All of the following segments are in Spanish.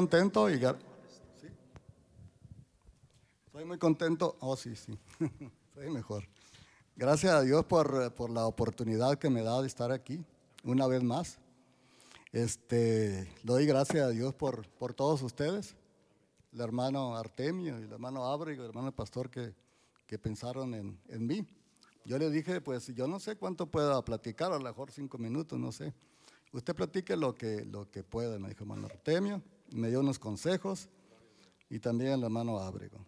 contento y ¿Sí? Estoy muy contento. Oh, sí, sí. Soy mejor. Gracias a Dios por, por, la oportunidad que me da de estar aquí una vez más. Este, doy gracias a Dios por, por todos ustedes, el hermano Artemio y el hermano Ábrego, el hermano Pastor que, que pensaron en, en, mí. Yo le dije, pues yo no sé cuánto pueda platicar, a lo mejor cinco minutos, no sé. Usted platique lo que, lo que pueda, me dijo hermano Artemio me dio unos consejos y también el hermano Ábrego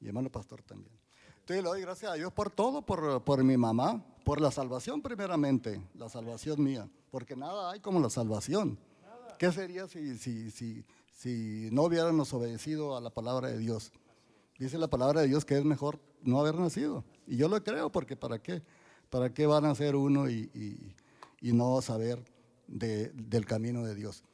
y el hermano Pastor también. Entonces le doy gracias a Dios por todo, por, por mi mamá, por la salvación primeramente, la salvación mía, porque nada hay como la salvación. ¿Qué sería si, si, si, si no hubiéramos obedecido a la palabra de Dios? Dice la palabra de Dios que es mejor no haber nacido. Y yo lo creo porque ¿para qué? ¿Para qué van a ser uno y, y, y no saber de, del camino de Dios?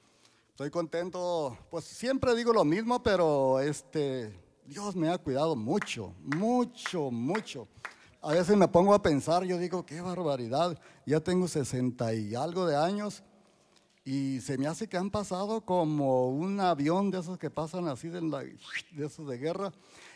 Estoy contento, pues siempre digo lo mismo, pero este, Dios me ha cuidado mucho, mucho, mucho. A veces me pongo a pensar, yo digo, qué barbaridad, ya tengo 60 y algo de años y se me hace que han pasado como un avión de esos que pasan así de, de esos de guerra,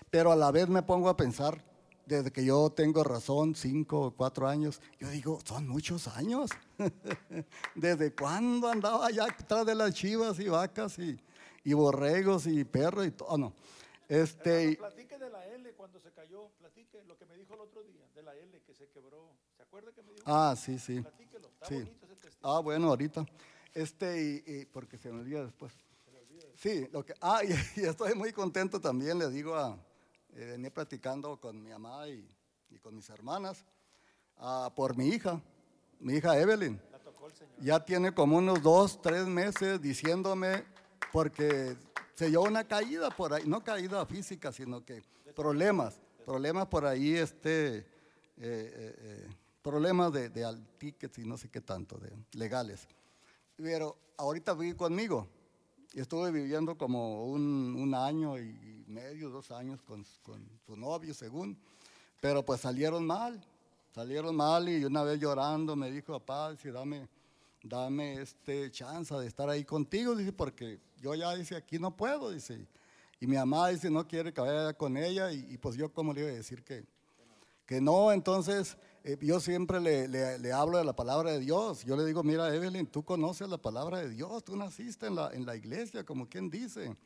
pero a la vez me pongo a pensar, desde que yo tengo razón, cinco o cuatro años, yo digo, son muchos años. ¿Desde cuándo andaba allá atrás de las chivas y vacas y, y borregos y perros y todo? No. Este, platique de la L cuando se cayó, platique lo que me dijo el otro día, de la L que se quebró. ¿Se acuerda que me dijo? Ah, sí, sí. Platíquelo, está sí. bonito ese testigo. Ah, bueno, ahorita. Este, y, y porque se me olvida después. Se me olvida después. Sí, lo que, ah, y, y estoy muy contento también, le digo a, eh, venía platicando con mi mamá y, y con mis hermanas uh, por mi hija, mi hija Evelyn. Ya tiene como unos dos, tres meses diciéndome, porque se dio una caída por ahí, no caída física, sino que problemas, problemas por ahí, este, eh, eh, eh, problemas de, de tickets y no sé qué tanto, de legales. Pero ahorita vive conmigo, y estuve viviendo como un, un, año y medio, dos años con, con, su novio, según, pero pues salieron mal, salieron mal y una vez llorando me dijo, papá, dice, dame, dame este chance de estar ahí contigo, dice, porque yo ya, dice, aquí no puedo, dice, y mi mamá dice, no quiere que vaya con ella, y, y pues yo como le iba a decir que, que no, entonces eh, yo siempre le, le, le, hablo de la palabra de Dios. Yo le digo, mira, Evelyn, tú conoces la palabra de Dios, tú naciste en la, en la iglesia, como quien dice.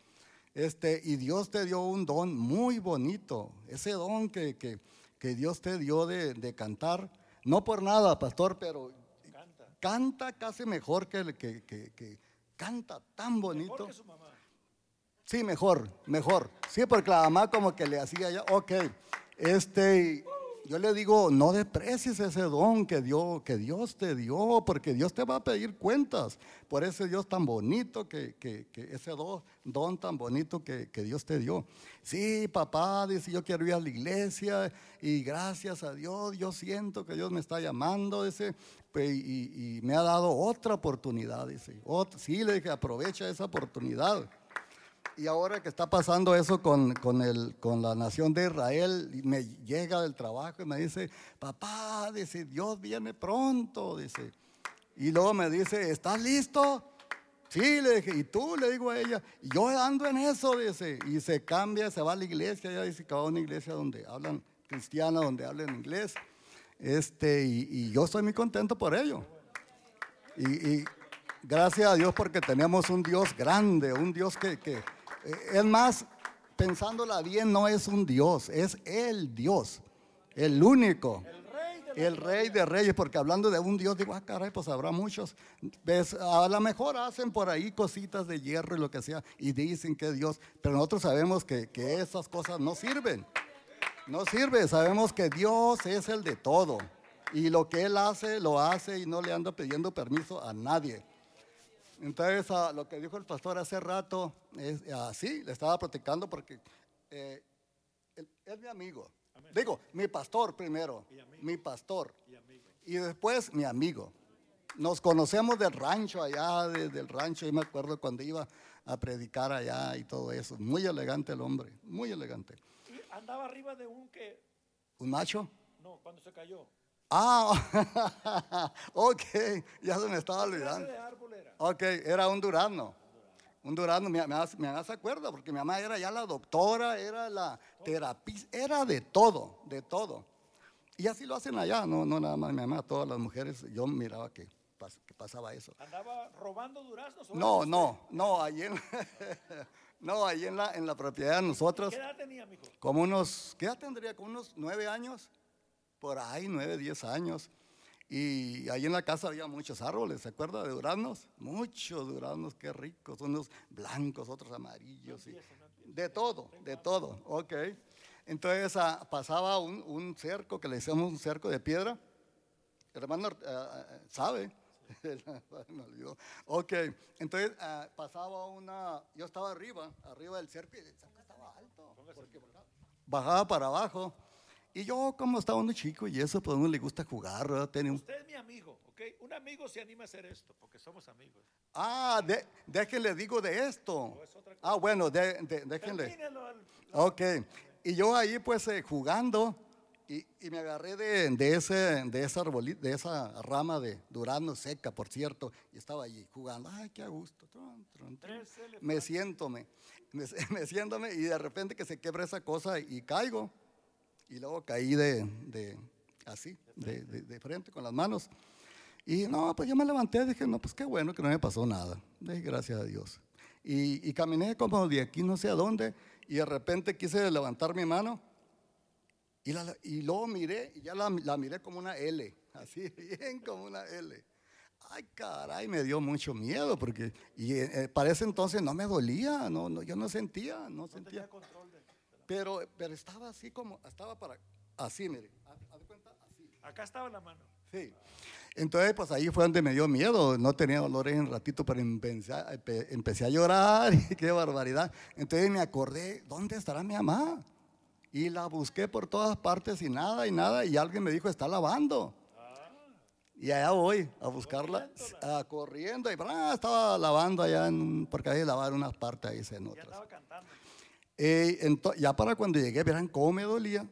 Este, y Dios te dio un don muy bonito, ese don que, que, que Dios te dio de, de, cantar. No por nada, pastor, pero canta, canta casi mejor que, que, que, canta tan bonito. Mejor que su mamá. Sí, mejor, mejor. Sí, porque la mamá como que le hacía ya, ok, este yo le digo, no desprecies ese don que, dio, que Dios te dio, porque Dios te va a pedir cuentas por ese Dios tan bonito, que, que, ese don, tan bonito que, que, Dios te dio. Sí, papá, dice, yo quiero ir a la iglesia y gracias a Dios, yo siento que Dios me está llamando, dice, y, y me ha dado otra oportunidad, dice. Sí, le dije, aprovecha esa oportunidad. Y ahora que está pasando eso con, con, el, con la nación de Israel, me llega del trabajo y me dice, papá, dice, Dios viene pronto, dice. Y luego me dice, ¿estás listo? Sí, le dije, ¿y tú? Le digo a ella, yo ando en eso, dice. Y se cambia, se va a la iglesia, ella dice que va a una iglesia donde hablan cristiana, donde hablan inglés. Este, y, y yo estoy muy contento por ello. Y, gracias a Dios porque tenemos un Dios grande, un Dios que, que es más, pensándola bien, no es un Dios, es el Dios, el único. El rey de, reyes, porque hablando de un Dios, digo, ah, caray, pues habrá muchos. ¿Ves? A lo mejor hacen por ahí cositas de hierro y lo que sea, y dicen que Dios, pero nosotros sabemos que, que esas cosas no sirven. No sirve, sabemos que Dios es el de todo. Y lo que Él hace, lo hace y no le anda pidiendo permiso a nadie. Entonces, lo que dijo el pastor hace rato, es así, uh, le estaba platicando porque eh, él, es mi amigo. Amén. Digo, mi pastor primero, mi pastor. Y, y, después mi amigo. Nos conocemos del rancho allá, desde el rancho, y me acuerdo cuando iba a predicar allá y todo eso. Muy elegante el hombre, muy elegante. ¿Y andaba arriba de un que? ¿Un macho? No, cuando se cayó. Ah, ok, ya se me estaba olvidando. Ok, era un durazno. un durazno, mi, mamá, mi mamá se acuerda, porque mi mamá era ya la doctora, era la terapista, era de todo, de todo. Y así lo hacen allá, no, no nada más mi mamá, todas las mujeres, yo miraba que, pas- que pasaba eso. ¿Andaba robando duraznos? No, no, no, ahí en, no, ahí en la, en la propiedad de nosotros, ¿Qué edad tenía, mijo? como unos, ¿qué edad tendría? Como unos nueve años, por ahí, nueve, diez años. Y ahí en la casa había muchos árboles, ¿se acuerda de duraznos? Muchos duraznos, qué ricos, unos blancos, otros amarillos, y de todo, de todo, ok. Entonces ah, pasaba un, un cerco, que le decíamos un cerco de piedra, el hermano ah, sabe, me olvidó. Ok, entonces pasaba una, yo estaba arriba, arriba del cerco el cerco estaba alto, bajaba para abajo. Y yo como estaba uno chico y eso, pues a uno le gusta jugar, ¿verdad? Tenía un Usted es mi amigo, ¿ok? Un amigo se anima a hacer esto, porque somos amigos. Ah, de, déjenle digo de esto. Ah, bueno, de- de- déjenle. Termínelo Ok. Y yo ahí pues eh, jugando y, y me agarré de, de ese, de, esa arboli- de esa rama de durazno seca, por cierto, y estaba allí jugando. Ay, qué a gusto. Tron, tron, tron. Me siento, me, me, me siéntome y de repente que se quiebra esa cosa y caigo. Y luego caí de, de así, de, de- de frente con las manos. Y no, pues yo me levanté, dije, no, pues qué bueno que no me pasó nada. Dije, gracias a Dios. Y, y caminé como de aquí no sé a dónde, y de repente quise levantar mi mano, y, la- y luego miré, y ya la, la miré como una L, así, bien como una L. Ay, caray, me dio mucho miedo, porque y, eh, para ese entonces no me dolía, no, no, yo no sentía, no sentía. tenía control Pero, pero estaba así como, estaba para, así, mire, haz de cuenta, así. Acá estaba la mano. Sí. Entonces, pues ahí fue donde me dio miedo. No tenía dolores en ratito, pero empecé, a- empe- empecé a llorar y qué barbaridad. Entonces me acordé, ¿dónde estará mi mamá? Y la busqué por todas partes y nada y nada. Y alguien me dijo, está lavando. Y allá voy a buscarla, ah, corriendo. Y ah, estaba lavando allá, en porque hay que lavar unas partes ahí, en Ya otras. estaba cantando. Eh, ya para cuando llegué, verán cómo me dolía.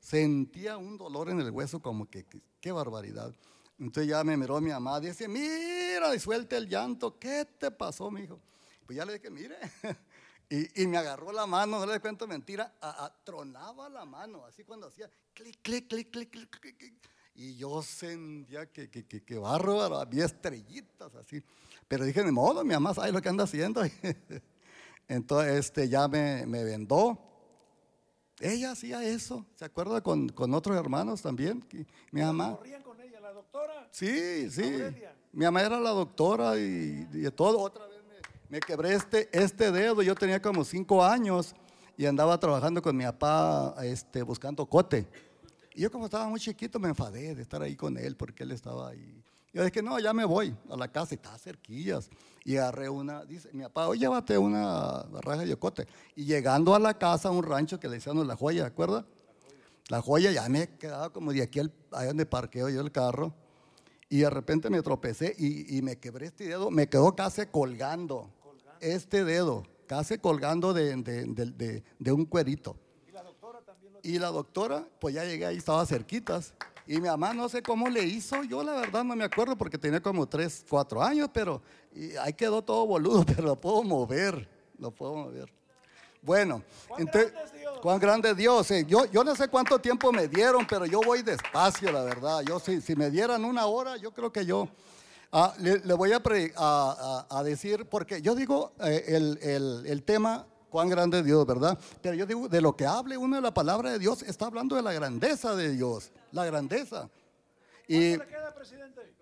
Sentía un dolor en el hueso, como que, qué barbaridad. Entonces ya me miró mi mamá, dice, mira, y suelta el llanto, ¿qué te pasó, mijo? Pues ya le dije, mire. y, y me agarró la mano, no le cuento mentira, a- a- tronaba la mano, así cuando hacía clic, clic, clic, clic, clic, clic, clic. Y yo sentía que, que, que, que bárbaro, había estrellitas así. Pero dije, de modo, mi mamá sabe lo que anda haciendo. Entonces este, ya me, me vendó. Ella hacía eso, ¿se acuerda? Con, con otros hermanos también. Mi mamá. Corrían con ella, la doctora. Sí, sí. Aurelia. Mi mamá era la doctora y, y todo. Otra vez me, me quebré este, este dedo. Yo tenía como cinco años y andaba trabajando con mi papá este, buscando cote. Y yo como estaba muy chiquito me enfadé de estar ahí con él porque él estaba ahí. Yo dije, no, ya me voy a la casa y estaba cerquillas. Y agarré una, dice mi papá, oye, llévate una raja de cote. Y llegando a la casa, a un rancho que le decían la joya, ¿de acuerdo? La joya ya me quedaba como de aquí al, allá donde parqueo yo el carro. Y de repente me tropecé y, y me quebré este dedo. Me quedó casi colgando. Este dedo, casi colgando de, de- de- de- de un cuerito. Y la doctora también lo Y la doctora, pues ya llegué ahí, estaba cerquitas. Y mi mamá no sé cómo le hizo, yo la verdad no me acuerdo porque tenía como 3, 4 años, pero y ahí quedó todo boludo, pero lo puedo mover, lo puedo mover. Bueno, ¿Cuán entonces, grande es Dios? cuán grande es Dios. eh. Yo, yo no sé cuánto tiempo me dieron, pero yo voy despacio, la verdad. Yo si, si me dieran una hora, yo creo que yo ah, le, le voy a, pre- a- a- a decir, porque yo digo eh, el, el- el tema, cuán grande es Dios, ¿verdad? Pero yo digo, de lo que hable uno de la palabra de Dios, está hablando de la grandeza de Dios, la grandeza. Y, ¿Cuánto le queda, presidente?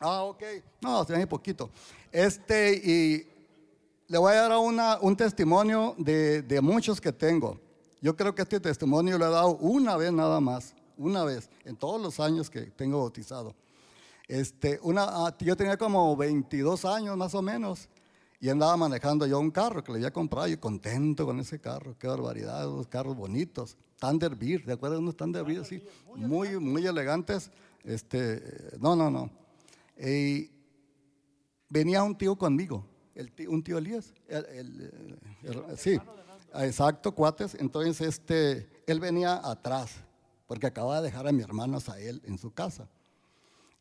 Ah, ok. No, se poquito. Este, y le voy a dar una, un testimonio de, de muchos que tengo. Yo creo que este testimonio lo he dado una vez nada más, una vez, en todos los años que tengo bautizado. Este, una, ah, yo tenía como 22 años más o menos y andaba manejando yo un carro que le había comprado y contento con ese carro. Qué barbaridad, unos carros bonitos. Thunderbird, ¿te acuerdas de unos Thunderbird así? Muy, muy elegantes. Este, no, no, no. Y venía un tío conmigo, el tío- un tío Elías. el- el- el- sí, exacto, cuates. Entonces, este, él venía atrás porque acababa de dejar a mis hermanos a él en su casa.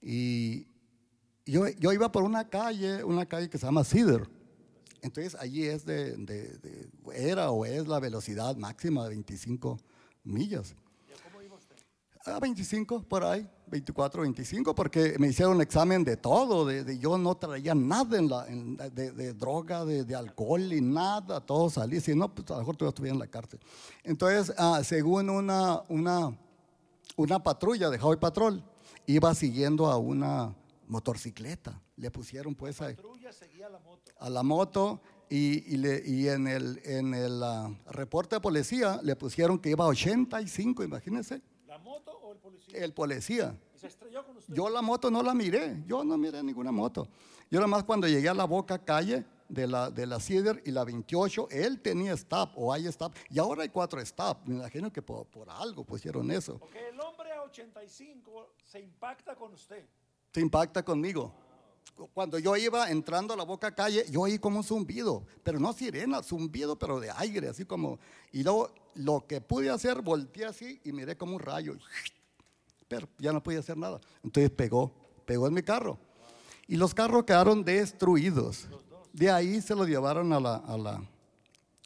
Y yo, yo iba por una calle, una calle que se llama Cedar. Entonces allí es de, de- de- era o es la velocidad máxima de 25 millas. A 25 por ahí, 24, 25, porque me hicieron examen de todo, de, de- yo no traía nada en la, en- de, droga, de, alcohol y nada, todo salí, si no, pues a lo mejor todavía estuviera en la cárcel. Entonces, ah, según una, una, una patrulla de Highway Patrol, iba siguiendo a una motocicleta, le pusieron pues la moto. a la moto y, y le- y en el, en el ah, reporte de policía le pusieron que iba a 85, imagínense, ¿La moto o el policía? el policía. ¿Y se estrelló con usted? Yo la moto no la miré, yo no miré ninguna moto. Yo nada más cuando llegué a la boca calle de la, de la Cedar y la 28, él tenía stop o hay stop, y ahora hay cuatro stop, me imagino que por, por algo pusieron eso. Porque el hombre a 85 se impacta con usted. Te impacta conmigo. Cuando yo iba entrando a la boca calle, yo oí como un zumbido, pero no sirena, zumbido, pero de aire, así como. Y luego lo que pude hacer, volteé así y miré como un rayo. Pero ya no podía hacer nada. Entonces pegó, pegó en mi carro. Y los carros quedaron destruidos. De ahí se lo llevaron a la, a la,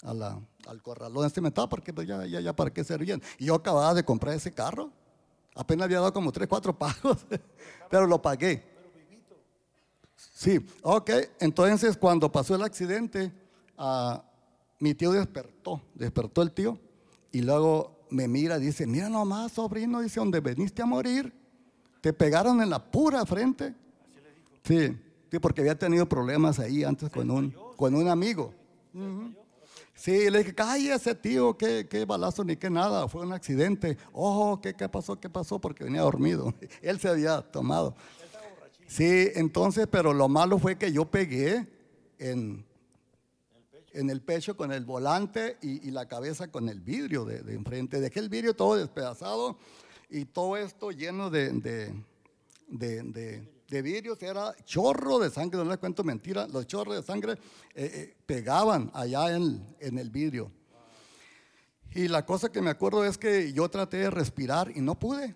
a la, al corralón este metal, porque ya, ya, para qué servían. Yo acababa de comprar ese carro. Apenas había dado como tres, cuatro pagos, pero lo pagué. Sí, ok. Entonces, cuando pasó el accidente, ah, mi tío despertó, despertó el tío, y luego me mira, dice, mira nomás, sobrino, dice, donde veniste a morir, te pegaron en la pura frente. Sí, sí, porque había tenido problemas ahí antes con un, con un amigo. Ujú. Sí, le dije, cállese tío, qué, qué balazo ni qué nada, fue un accidente. Oh, ¿qué, qué pasó? ¿Qué pasó? Porque venía dormido. Él se había tomado. Sí, entonces, pero lo malo fue que yo pegué en, en el pecho con el volante y, y la cabeza con el vidrio de, de enfrente. Dejé el vidrio todo despedazado y todo esto lleno de, de, de, de- vidrios. Era chorro de sangre, no les cuento mentira. Los chorros de sangre eh, eh, pegaban allá en, en el vidrio. Y la cosa que me acuerdo es que yo traté de respirar y no pude.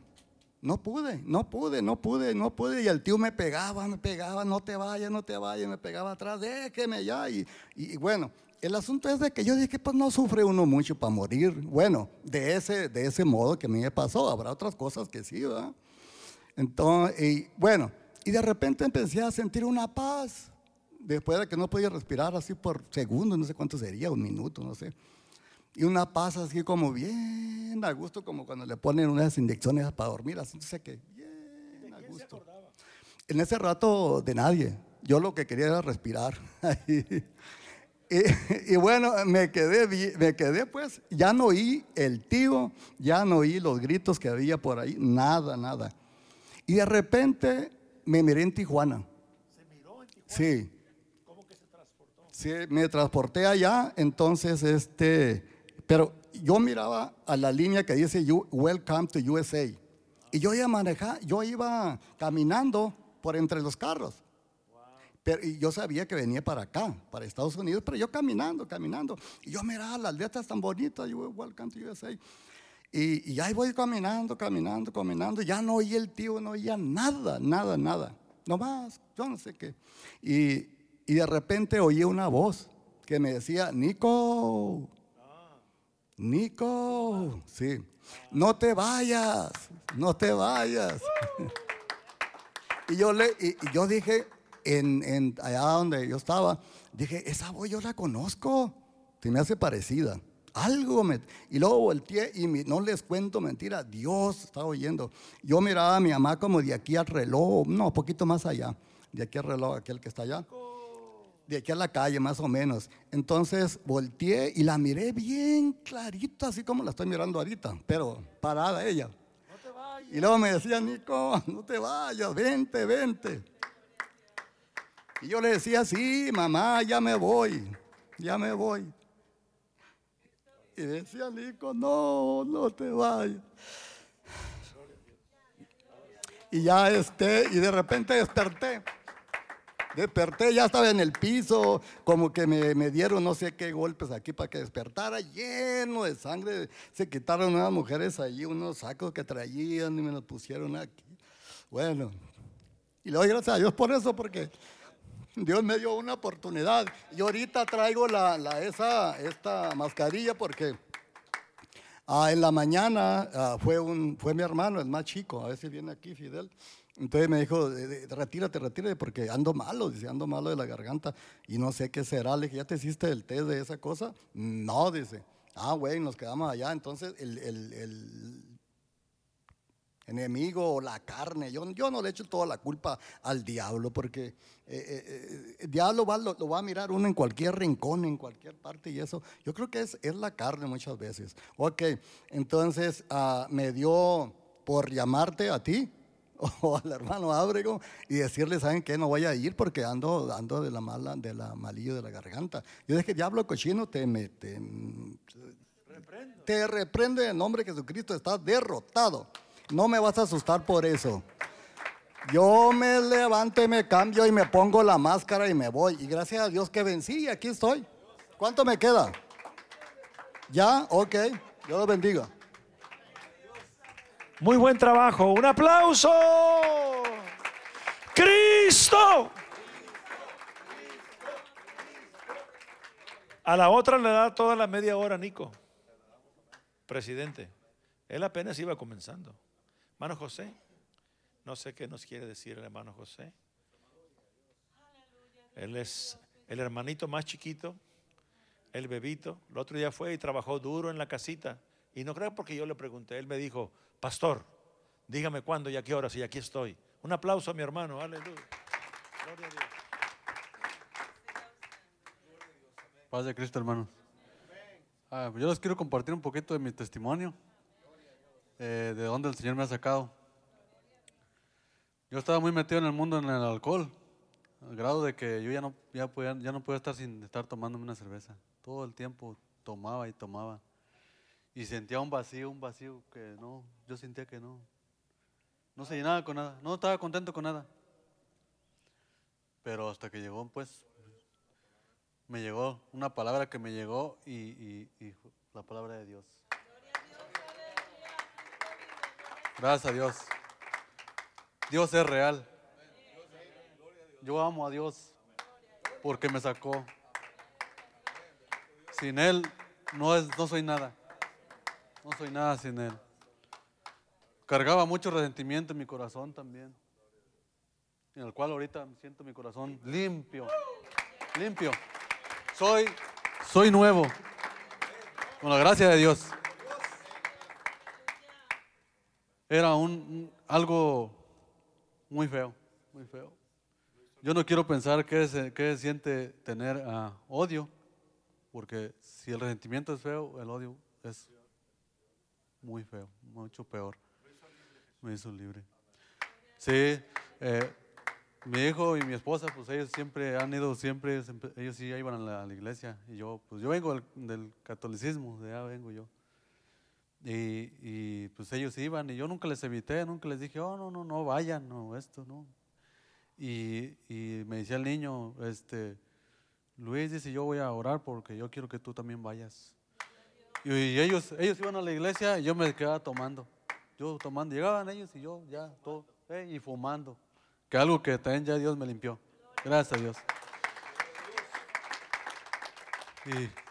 No pude, no pude, no pude, no pude. Y el tío me pegaba, me pegaba, no te vayas, no te vayas, me pegaba atrás, déjeme ya. Y, y- y bueno, el asunto es de que yo dije, pues no sufre uno mucho para morir. Bueno, de ese, de ese modo que a mí me pasó, habrá otras cosas que sí, ¿verdad? Entonces, y bueno, y de repente empecé a sentir una paz. Después de que no podía respirar así por segundos, no sé cuánto sería, un minuto, no sé. Y una paz así como bien a gusto, como cuando le ponen unas inyecciones para dormir, así, no sé qué, bien a gusto. En ese rato de nadie, yo lo que quería era respirar. y, y bueno, me quedé, me quedé pues, ya no oí el tío, ya no oí los gritos que había por ahí, nada, nada. Y de repente me miré en Tijuana. Se miró en Tijuana. Sí, ¿Cómo que se transportó? Sí, me transporté allá, entonces, este, pero yo miraba a la línea que dice "You- Welcome to USA. Y yo iba manejando, yo iba caminando por entre los carros. Pero, y yo sabía que venía para acá, para Estados Unidos, pero yo caminando, caminando. Y yo miraba las letras tan bonitas, "You Welcome to USA. Y, y ahí voy caminando, caminando, caminando. Ya no oí el tío, no oía nada, nada, nada. Nomás, yo no sé qué. Y, y de repente oí una voz que me decía, Nico, Nico, sí, no te vayas, no te vayas. y yo, le, y yo dije, en, en allá donde yo estaba, dije, esa voz yo la conozco, se me hace parecida. Algo me... Y luego volteé y no les cuento mentira, Dios estaba oyendo. Yo miraba a mi mamá como de aquí al reloj, no, un poquito más allá, de aquí al reloj, aquel que está allá de aquí a la calle, más o menos. Entonces volteé y la miré bien clarita, así como la estoy mirando ahorita, pero parada ella. Y luego me decía, Nico, no te vayas, vente, vente. Y yo le decía, sí, mamá, ya me voy, ya me voy. Y decía, Nico, no, no te vayas. Y ya este, y de repente desperté. Desperté, ya estaba en el piso, como que me, me dieron no sé qué golpes aquí para que despertara, lleno de sangre. Se quitaron unas mujeres allí, unos sacos que traían y me los pusieron aquí. Bueno, y le doy gracias a Dios por eso, porque Dios me dio una oportunidad. Y ahorita traigo la, esa, esta mascarilla porque ah, en la mañana ah, fue, un, fue mi hermano, el más chico, a veces viene aquí Fidel. Entonces me dijo, retírate, retírate, porque ando malo, dice, ando malo de la garganta y no sé qué será. Le dije, ¿ya te hiciste el test de esa cosa? No, dice. Ah, güey, nos quedamos allá. Entonces el, el, el enemigo o la carne. Yo, yo no le echo toda la culpa al diablo, porque eh, eh, eh, el diablo va, lo, va a mirar uno en cualquier rincón, en cualquier parte, y eso, yo creo que es, es la carne muchas veces. Ok, entonces uh, me dio por llamarte a ti o al hermano Ábrego y decirle, ¿saben qué? No voy a ir porque ando, ando de la mala, de la malillo de la garganta. Yo dije, diablo cochino, te, mete te reprende en nombre de Jesucristo, estás derrotado. No me vas a asustar por eso. Yo me levanto y me cambio y me pongo la máscara y me voy. Y gracias a Dios que vencí y aquí estoy. ¿Cuánto me queda? ¿Ya? Ok. Dios lo bendiga. Muy buen trabajo. Un aplauso. Cristo. A la otra le da toda la media hora, Nico. Presidente. Él apenas iba comenzando. Hermano José, no sé qué nos quiere decir el hermano José. Él es el hermanito más chiquito, el bebito. El otro día fue y trabajó duro en la casita. Y no creo porque yo le pregunté. Él me dijo, pastor, dígame cuándo y a qué horas y aquí estoy. Un aplauso a mi hermano, aleluya. Paz de Cristo, hermano. Ah, yo les quiero compartir un poquito de mi testimonio. Eh, de dónde el Señor me ha sacado. Yo estaba muy metido en el mundo en el alcohol, al grado de que yo ya no, ya podía, no podía estar sin estar tomándome una cerveza. Todo el tiempo tomaba y tomaba. Y sentía un vacío, un vacío que no, yo sentía que no. No se llenaba con nada, no estaba contento con nada. Pero hasta que llegó, pues, me llegó una palabra que me llegó y la palabra de Dios. Gracias a Dios. Dios es real. Yo amo a Dios porque me sacó. Sin Él no, es, no soy nada. No soy nada sin Él. Cargaba mucho resentimiento en mi corazón también. En el cual ahorita siento mi corazón limpio. Limpio. Soy, soy nuevo. Con la gracia de Dios. Era un, algo muy feo, muy feo. Yo no quiero pensar qué, se, siente tener ah, odio, porque si el resentimiento es feo, el odio es muy feo, mucho peor. Me hizo libre. Sí, eh, mi hijo y mi esposa, pues ellos siempre han ido, siempre, ellos sí iban a la, iglesia. Y yo, pues yo vengo del, del catolicismo, de allá vengo yo. Y, pues ellos iban y yo nunca les evité, nunca les dije, oh, no, no, no, vayan, no, esto, no. Y, me decía el niño, este, Luis dice, yo voy a orar porque yo quiero que tú también vayas. Y, ellos, ellos iban a la iglesia y yo me quedaba tomando. Yo tomando, llegaban ellos y yo ya, todo, eh, y fumando. Que algo que también ya Dios me limpió. Gracias a Dios. Y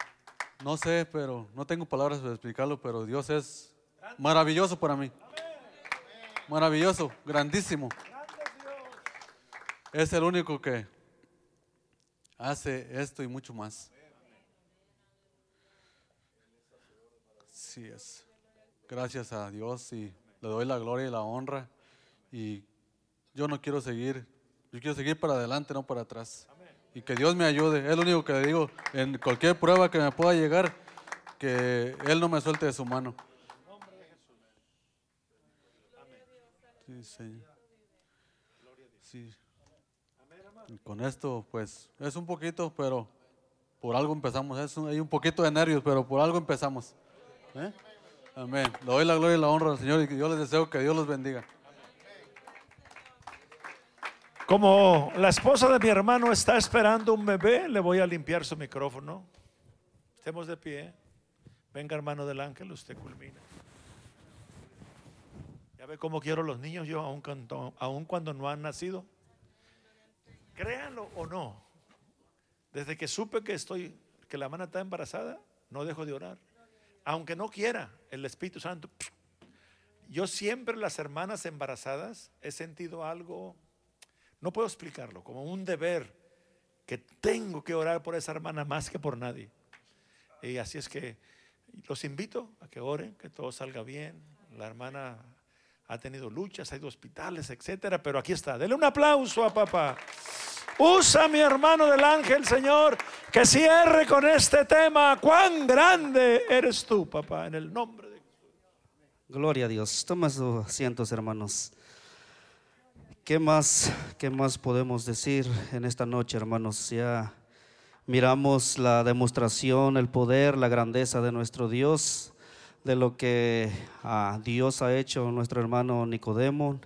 no sé, pero no tengo palabras para explicarlo, pero Dios es maravilloso para mí. Maravilloso, grandísimo. Es el único que hace esto y mucho más. Sí es. Gracias a Dios y le doy la gloria y la honra. Y yo no quiero seguir, yo quiero seguir para adelante, no para atrás y que Dios me ayude. Es lo único que le digo en cualquier prueba que me pueda llegar, que Él no me suelte de su mano. Sí, Señor. Sí. Y con esto, pues, es un poquito, pero por algo empezamos. Es hay un poquito de nervios, pero por algo empezamos. ¿Eh? Amén. Le doy la gloria y la honra al Señor y yo les deseo que Dios los bendiga. Como la esposa de mi hermano está esperando un bebé, le voy a limpiar su micrófono. Estemos de pie. Venga, hermano del ángel, usted culmina. Ya ve cómo quiero los niños yo, aun cuando, cuando no han nacido. créanlo o no, desde que supe que estoy, que la hermana está embarazada, no dejo de orar. Aunque no quiera el Espíritu Santo. Yo siempre las hermanas embarazadas he sentido algo, no puedo explicarlo, como un deber que tengo que orar por esa hermana más que por nadie. Y así es que los invito a que oren, que todo salga bien. La hermana ha tenido luchas, ha ido a hospitales, etcétera, pero aquí está. Dele un aplauso a papá. Usa mi hermano del ángel, Señor, que cierre con este tema. Cuán grande eres tú, papá, en el nombre de Gloria a Dios. Toma sus asientos, hermanos. ¿Qué más, ¿Qué más podemos decir en esta noche, hermanos? Ya miramos la demostración, el poder, la grandeza de nuestro Dios, de lo que ah, Dios ha hecho nuestro hermano Nicodemo.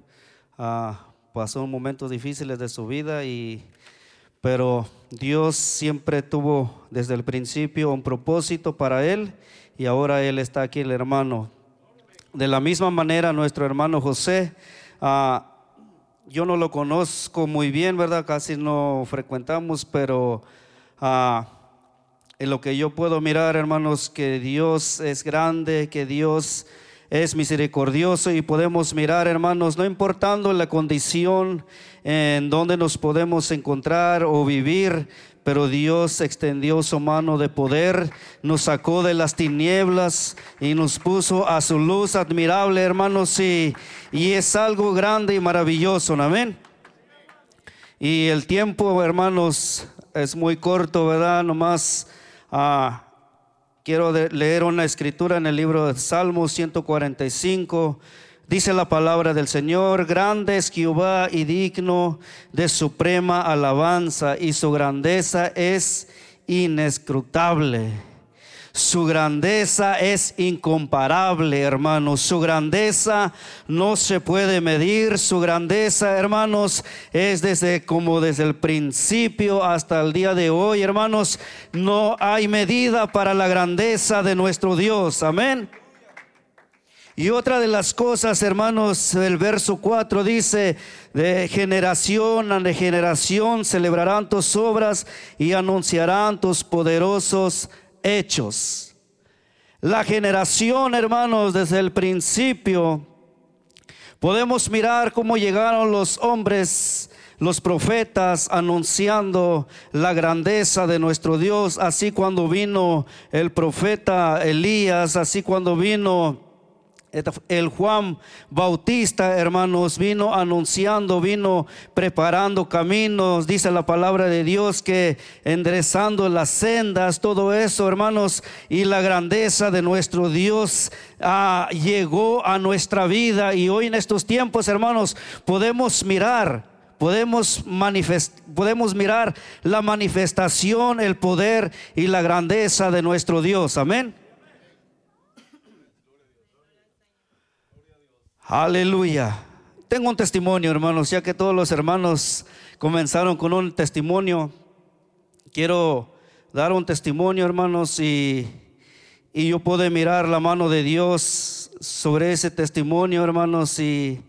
Ah, pasó momentos difíciles de su vida y pero Dios siempre tuvo desde el principio un propósito para él y ahora él está aquí el hermano. De la misma manera nuestro hermano José ah, yo no lo conozco muy bien, ¿verdad? Casi no frecuentamos, pero ah, en lo que yo puedo mirar, hermanos, que Dios es grande, que Dios es misericordioso y podemos mirar, hermanos, no importando la condición en donde nos podemos encontrar o vivir, pero Dios extendió su mano de poder, nos sacó de las tinieblas y nos puso a su luz admirable, hermanos, y, es algo grande y maravilloso, amén. Y el tiempo, hermanos, es muy corto, ¿verdad? Nomás ah, quiero leer una escritura en el libro de Salmos 145 Dice la palabra del Señor, grande es Jehová y digno de suprema alabanza y su grandeza es inescrutable. Su grandeza es incomparable, hermanos. Su grandeza no se puede medir. Su grandeza, hermanos, es desde como desde el principio hasta el día de hoy, hermanos. No hay medida para la grandeza de nuestro Dios. Amén. Y otra de las cosas, hermanos, el verso 4 dice, de generación a generación celebrarán tus obras y anunciarán tus poderosos hechos. La generación, hermanos, desde el principio, podemos mirar cómo llegaron los hombres, los profetas, anunciando la grandeza de nuestro Dios, así cuando vino el profeta Elías, así cuando vino el Juan Bautista, hermanos, vino anunciando, vino preparando caminos, dice la palabra de Dios que enderezando las sendas, todo eso, hermanos, y la grandeza de nuestro Dios ah, llegó a nuestra vida y hoy en estos tiempos, hermanos, podemos mirar podemos, podemos mirar la manifestación, el poder y la grandeza de nuestro Dios. Amén. Aleluya. Tengo un testimonio, hermanos, ya que todos los hermanos comenzaron con un testimonio. Quiero dar un testimonio, hermanos, y, y yo puedo mirar la mano de Dios sobre ese testimonio, hermanos, y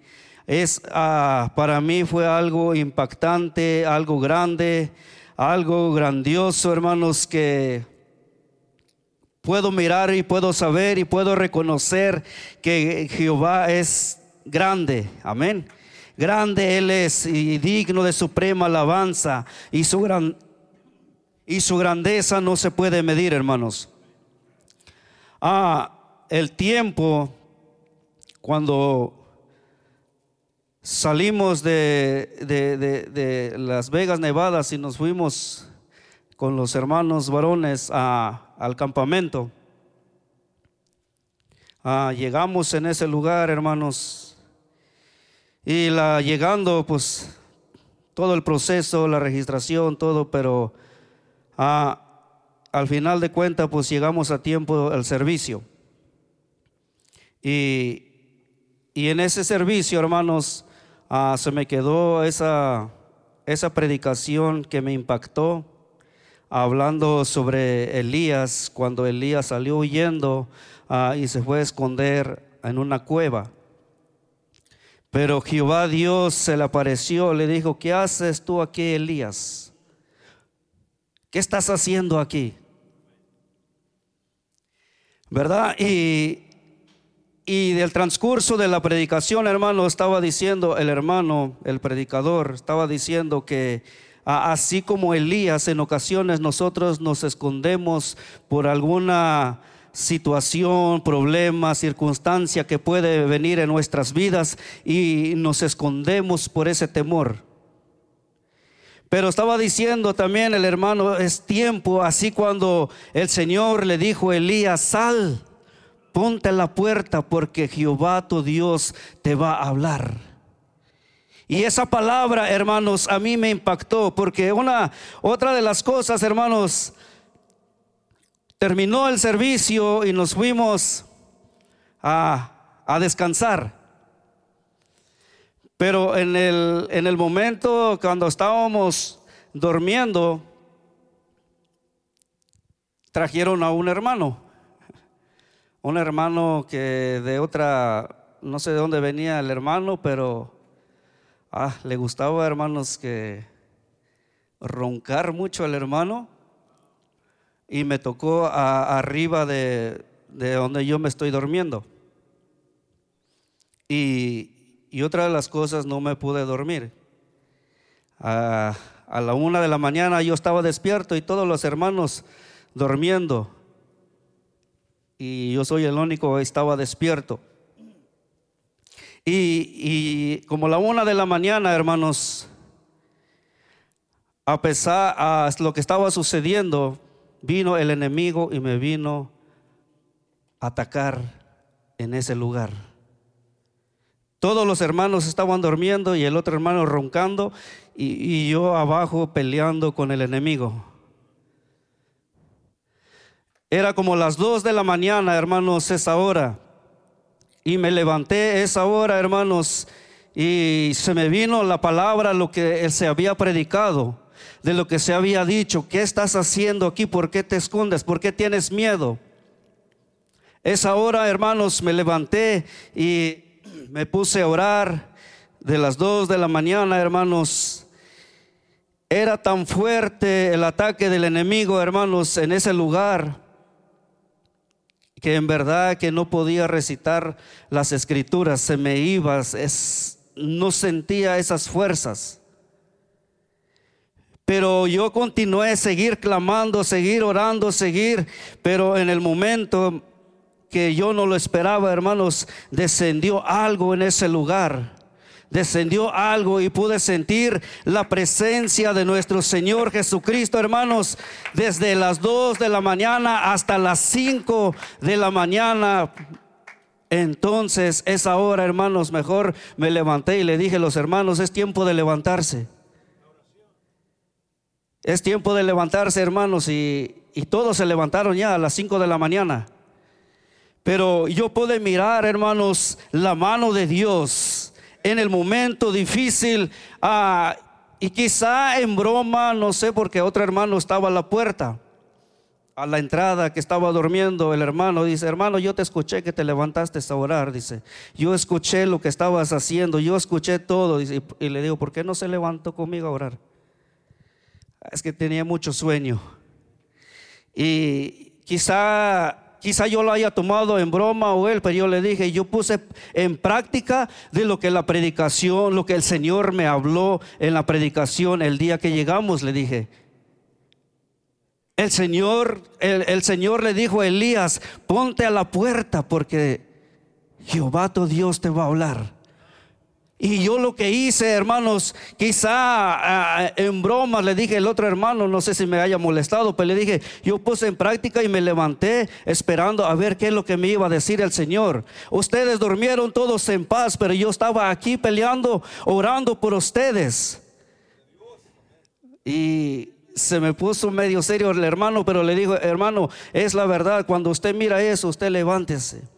es ah, para mí fue algo impactante, algo grande, algo grandioso, hermanos, que puedo mirar y puedo saber y puedo reconocer que Jehová es grande. Amén. Grande Él es y digno de suprema alabanza y su, gran, y su grandeza no se puede medir, hermanos. Ah, el tiempo cuando salimos de, de, de Las Vegas, Nevadas y nos fuimos con los hermanos varones al campamento. Ah, llegamos en ese lugar, hermanos, y la, llegando, pues, todo el proceso, la registración, todo, pero ah, al final de cuentas, pues llegamos a tiempo al servicio. Y, y en ese servicio, hermanos, ah, se me quedó esa, esa predicación que me impactó hablando sobre Elías, cuando Elías salió huyendo ah, y se fue a esconder en una cueva. Pero Jehová Dios se le apareció, le dijo, ¿qué haces tú aquí, Elías? ¿Qué estás haciendo aquí? ¿Verdad? Y, y del transcurso de la predicación, hermano, estaba diciendo el hermano, el predicador, estaba diciendo que así como Elías, en ocasiones nosotros nos escondemos por alguna situación, problema, circunstancia que puede venir en nuestras vidas y nos escondemos por ese temor. Pero estaba diciendo también el hermano, es tiempo, así cuando el Señor le dijo a Elías, sal, ponte a la puerta porque Jehová tu Dios te va a hablar. Y esa palabra, hermanos, a mí me impactó porque una otra de las cosas, hermanos, terminó el servicio y nos fuimos a, descansar. Pero en el, en el momento cuando estábamos durmiendo, trajeron a un hermano, un hermano que de otra, no sé de dónde venía el hermano, pero ah, le gustaba, hermanos, que roncar mucho al hermano y me tocó arriba de, donde yo me estoy durmiendo. Y, otra de las cosas, no me pude dormir. A, a la una de la mañana yo estaba despierto y todos los hermanos durmiendo. Y yo soy el único que estaba despierto. Y, y, como la una de la mañana, hermanos, a pesar de lo que estaba sucediendo, vino el enemigo y me vino a atacar en ese lugar. Todos los hermanos estaban durmiendo y el otro hermano roncando y, yo abajo peleando con el enemigo. Era como las dos de la mañana, hermanos, esa hora. Y me levanté esa hora, hermanos, y se me vino la palabra, lo que se había predicado de lo que se había dicho. ¿Qué estás haciendo aquí? ¿Por qué te escondes? ¿Por qué tienes miedo? Esa hora, hermanos, me levanté y me puse a orar de las dos de la mañana, hermanos. Era tan fuerte el ataque del enemigo, hermanos, en ese lugar, que en verdad que no podía recitar las escrituras, se me iba, no sentía esas fuerzas. Pero yo continué a seguir clamando, seguir orando, seguir, pero en el momento que yo no lo esperaba, hermanos, descendió algo en ese lugar. Descendió algo y pude sentir la presencia de nuestro Señor Jesucristo, hermanos, desde las 2 de la mañana hasta las 5 de la mañana. Entonces, esa hora, hermanos, mejor me levanté y le dije a los hermanos, es tiempo de levantarse. Es tiempo de levantarse, hermanos, y, todos se levantaron ya a las 5 de la mañana. Pero yo puedo mirar, hermanos, la mano de Dios en el momento difícil. Ah, y quizá en broma, no sé, porque otro hermano estaba a la puerta, a la entrada que estaba durmiendo. El hermano dice, hermano, yo te escuché que te levantaste a orar. Dice, yo escuché lo que estabas haciendo, yo escuché todo. y le digo, ¿por qué no se levantó conmigo a orar? es que tenía mucho sueño. Y quizá quizá yo lo haya tomado en broma o él, pero yo le dije, yo puse en práctica de lo que la predicación, lo que el Señor me habló en la predicación el día que llegamos, le dije. El Señor, el, el Señor le dijo a Elías, ponte a la puerta porque Jehová tu Dios te va a hablar. Y yo lo que hice, hermanos, quizá ah, en broma le dije al otro hermano, no sé si me haya molestado, pero le dije, yo puse en práctica y me levanté esperando a ver qué es lo que me iba a decir el Señor. Ustedes durmieron todos en paz, pero yo estaba aquí peleando, orando por ustedes. Y se me puso medio serio el hermano, pero le dijo, hermano, es la verdad, cuando usted mira eso, usted levántese.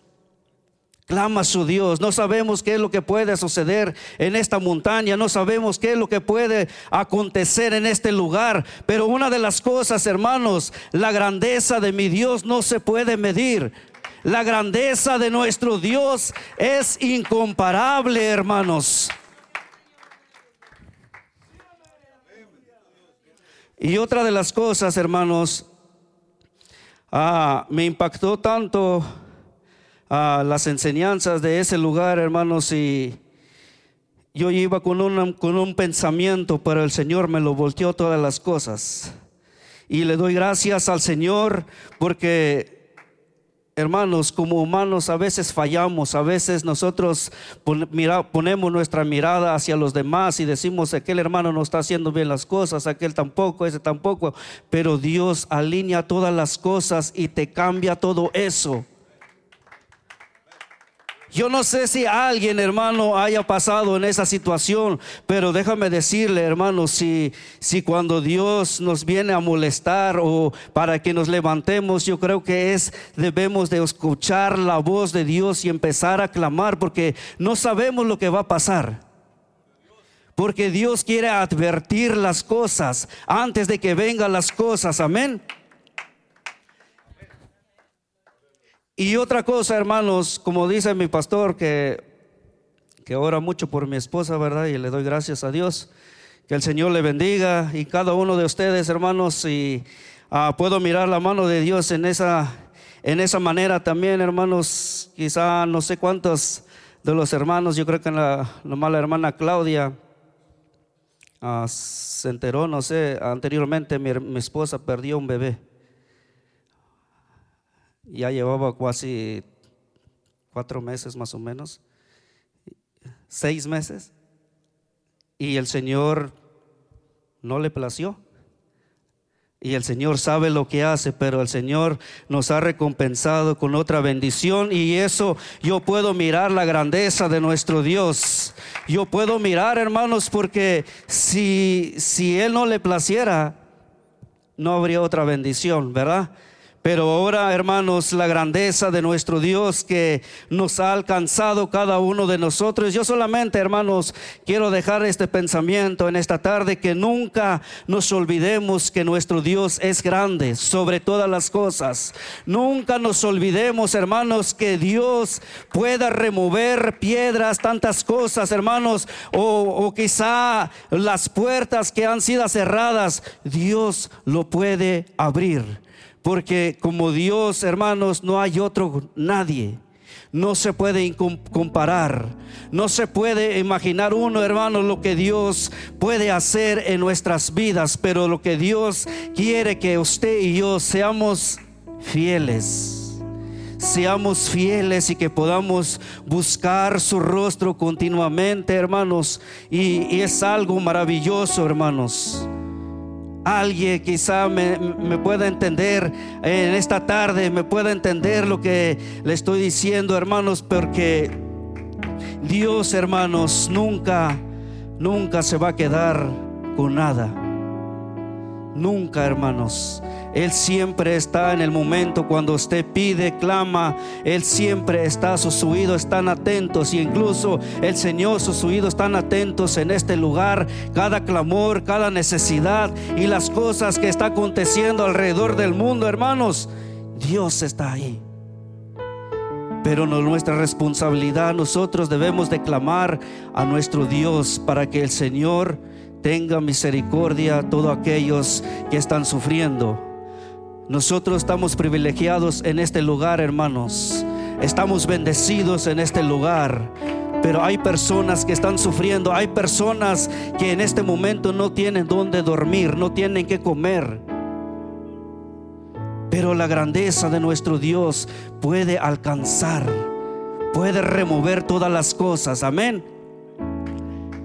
Clama a su Dios. No sabemos qué es lo que puede suceder en esta montaña. No sabemos qué es lo que puede acontecer en este lugar. Pero una de las cosas, hermanos, la grandeza de mi Dios no se puede medir. La grandeza de nuestro Dios es incomparable, hermanos. Y otra de las cosas, hermanos, ah, me impactó tanto ah, las enseñanzas de ese lugar, hermanos, y yo iba con, con un pensamiento, pero el Señor me lo volteó todas las cosas. Y le doy gracias al Señor porque hermanos, como humanos a veces fallamos, a veces nosotros ponemos nuestra mirada hacia los demás y decimos, aquel hermano no está haciendo bien las cosas, aquel tampoco, ese tampoco, pero Dios alinea todas las cosas y te cambia todo eso. Yo no sé si alguien, hermano, haya pasado en esa situación, pero déjame decirle, hermano, si, si cuando Dios nos viene a molestar o para que nos levantemos, yo creo que es, debemos de escuchar la voz de Dios y empezar a clamar, porque no sabemos lo que va a pasar. Porque Dios quiere advertir las cosas antes de que vengan las cosas, amén. Y otra cosa, hermanos, como dice mi pastor, que, que ora mucho por mi esposa, ¿verdad? Y le doy gracias a Dios. Que el Señor le bendiga y cada uno de ustedes, hermanos, y ah, puedo mirar la mano de Dios en esa, en esa manera también, hermanos. Quizá no sé cuántos de los hermanos, yo creo que la, la hermana Claudia ah, se enteró, no sé, anteriormente mi esposa perdió un bebé ya llevaba casi cuatro meses más o menos, seis meses, y el Señor no le plació. Y el Señor sabe lo que hace, pero el Señor nos ha recompensado con otra bendición y eso yo puedo mirar la grandeza de nuestro Dios. Yo puedo mirar, hermanos, porque si, si Él no le placiera, no habría otra bendición, ¿verdad? Pero ahora, hermanos, la grandeza de nuestro Dios que nos ha alcanzado cada uno de nosotros. Yo solamente, hermanos, quiero dejar este pensamiento en esta tarde que nunca nos olvidemos que nuestro Dios es grande sobre todas las cosas. Nunca nos olvidemos, hermanos, que Dios pueda remover piedras, tantas cosas, hermanos, o, o quizá las puertas que han sido cerradas, Dios lo puede abrir. Porque como Dios, hermanos, no hay otro nadie. No se puede comparar. No se puede imaginar uno, hermanos, lo que Dios puede hacer en nuestras vidas. Pero lo que Dios quiere que usted y yo seamos fieles. Seamos fieles y que podamos buscar su rostro continuamente, hermanos. Y, y es algo maravilloso, hermanos. Alguien quizá me, pueda entender en esta tarde, me pueda entender lo que le estoy diciendo, hermanos, porque Dios, hermanos, nunca, nunca se va a quedar con nada. Nunca, hermanos. Él siempre está en el momento cuando usted pide, clama. Él siempre está, sus oídos están atentos y incluso el Señor, sus oídos están atentos en este lugar. Cada clamor, cada necesidad y las cosas que está aconteciendo alrededor del mundo, hermanos. Dios está ahí. Pero no nuestra responsabilidad, nosotros debemos de clamar a nuestro Dios para que el Señor tenga misericordia a todos aquellos que están sufriendo. Nosotros estamos privilegiados en este lugar, hermanos. Estamos bendecidos en este lugar. Pero hay personas que están sufriendo, hay personas que en este momento no tienen dónde dormir, no tienen que comer. Pero la grandeza de nuestro Dios puede alcanzar, puede remover todas las cosas. Amén.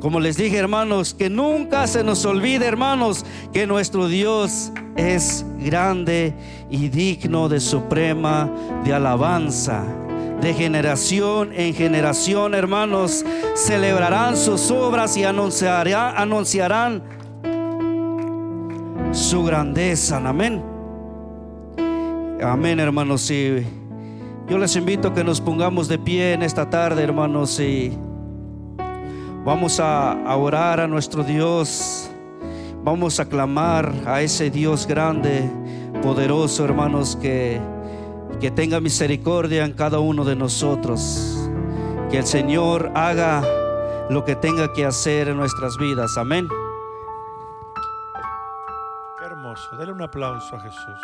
Como les dije, hermanos, que nunca se nos olvide, hermanos, que nuestro Dios es grande y digno de suprema de alabanza. De generación en generación, hermanos, celebrarán sus obras y anunciarán, su grandeza. Amén. Amén, hermanos. Y yo les invito a que nos pongamos de pie en esta tarde, hermanos, y Vamos a, orar a nuestro Dios. Vamos a clamar a ese Dios grande, poderoso, hermanos, que, que tenga misericordia en cada uno de nosotros. Que el Señor haga lo que tenga que hacer en nuestras vidas. Amén. Qué hermoso. Dele un aplauso a Jesús.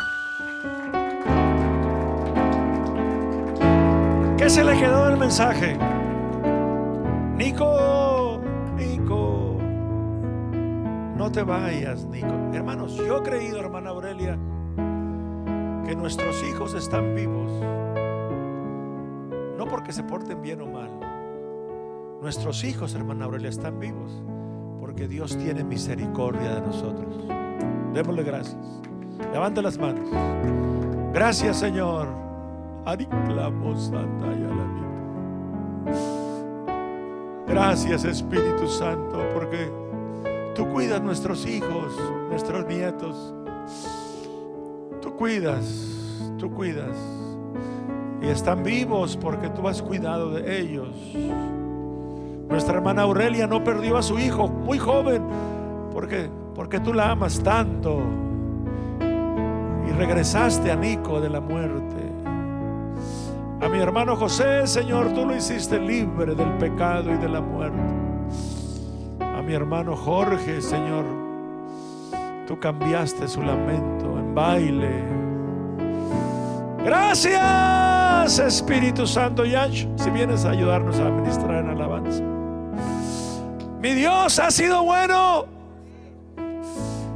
¿Qué se le quedó del mensaje? Nico, no te vayas, Nico. Hermanos, yo he creído, hermana Aurelia, que nuestros hijos están vivos. No porque se porten bien o mal. Nuestros hijos, hermana Aurelia, están vivos porque Dios tiene misericordia de nosotros. Démosle gracias. Levante las manos. Gracias, Señor. Gracias, Espíritu Santo, porque tú cuidas nuestros hijos, nuestros nietos. Tú cuidas, tú cuidas. Y están vivos porque tú has cuidado de ellos. Nuestra hermana Aurelia no perdió a su hijo muy joven porque, porque tú la amas tanto. Y regresaste a Nico de la muerte. A mi hermano José, Señor, tú lo hiciste libre del pecado y de la muerte. Mi hermano Jorge, Señor, tú cambiaste su lamento en baile. Gracias, Espíritu Santo. Yancho, si vienes a ayudarnos a ministrar en alabanza. Mi Dios ha sido bueno.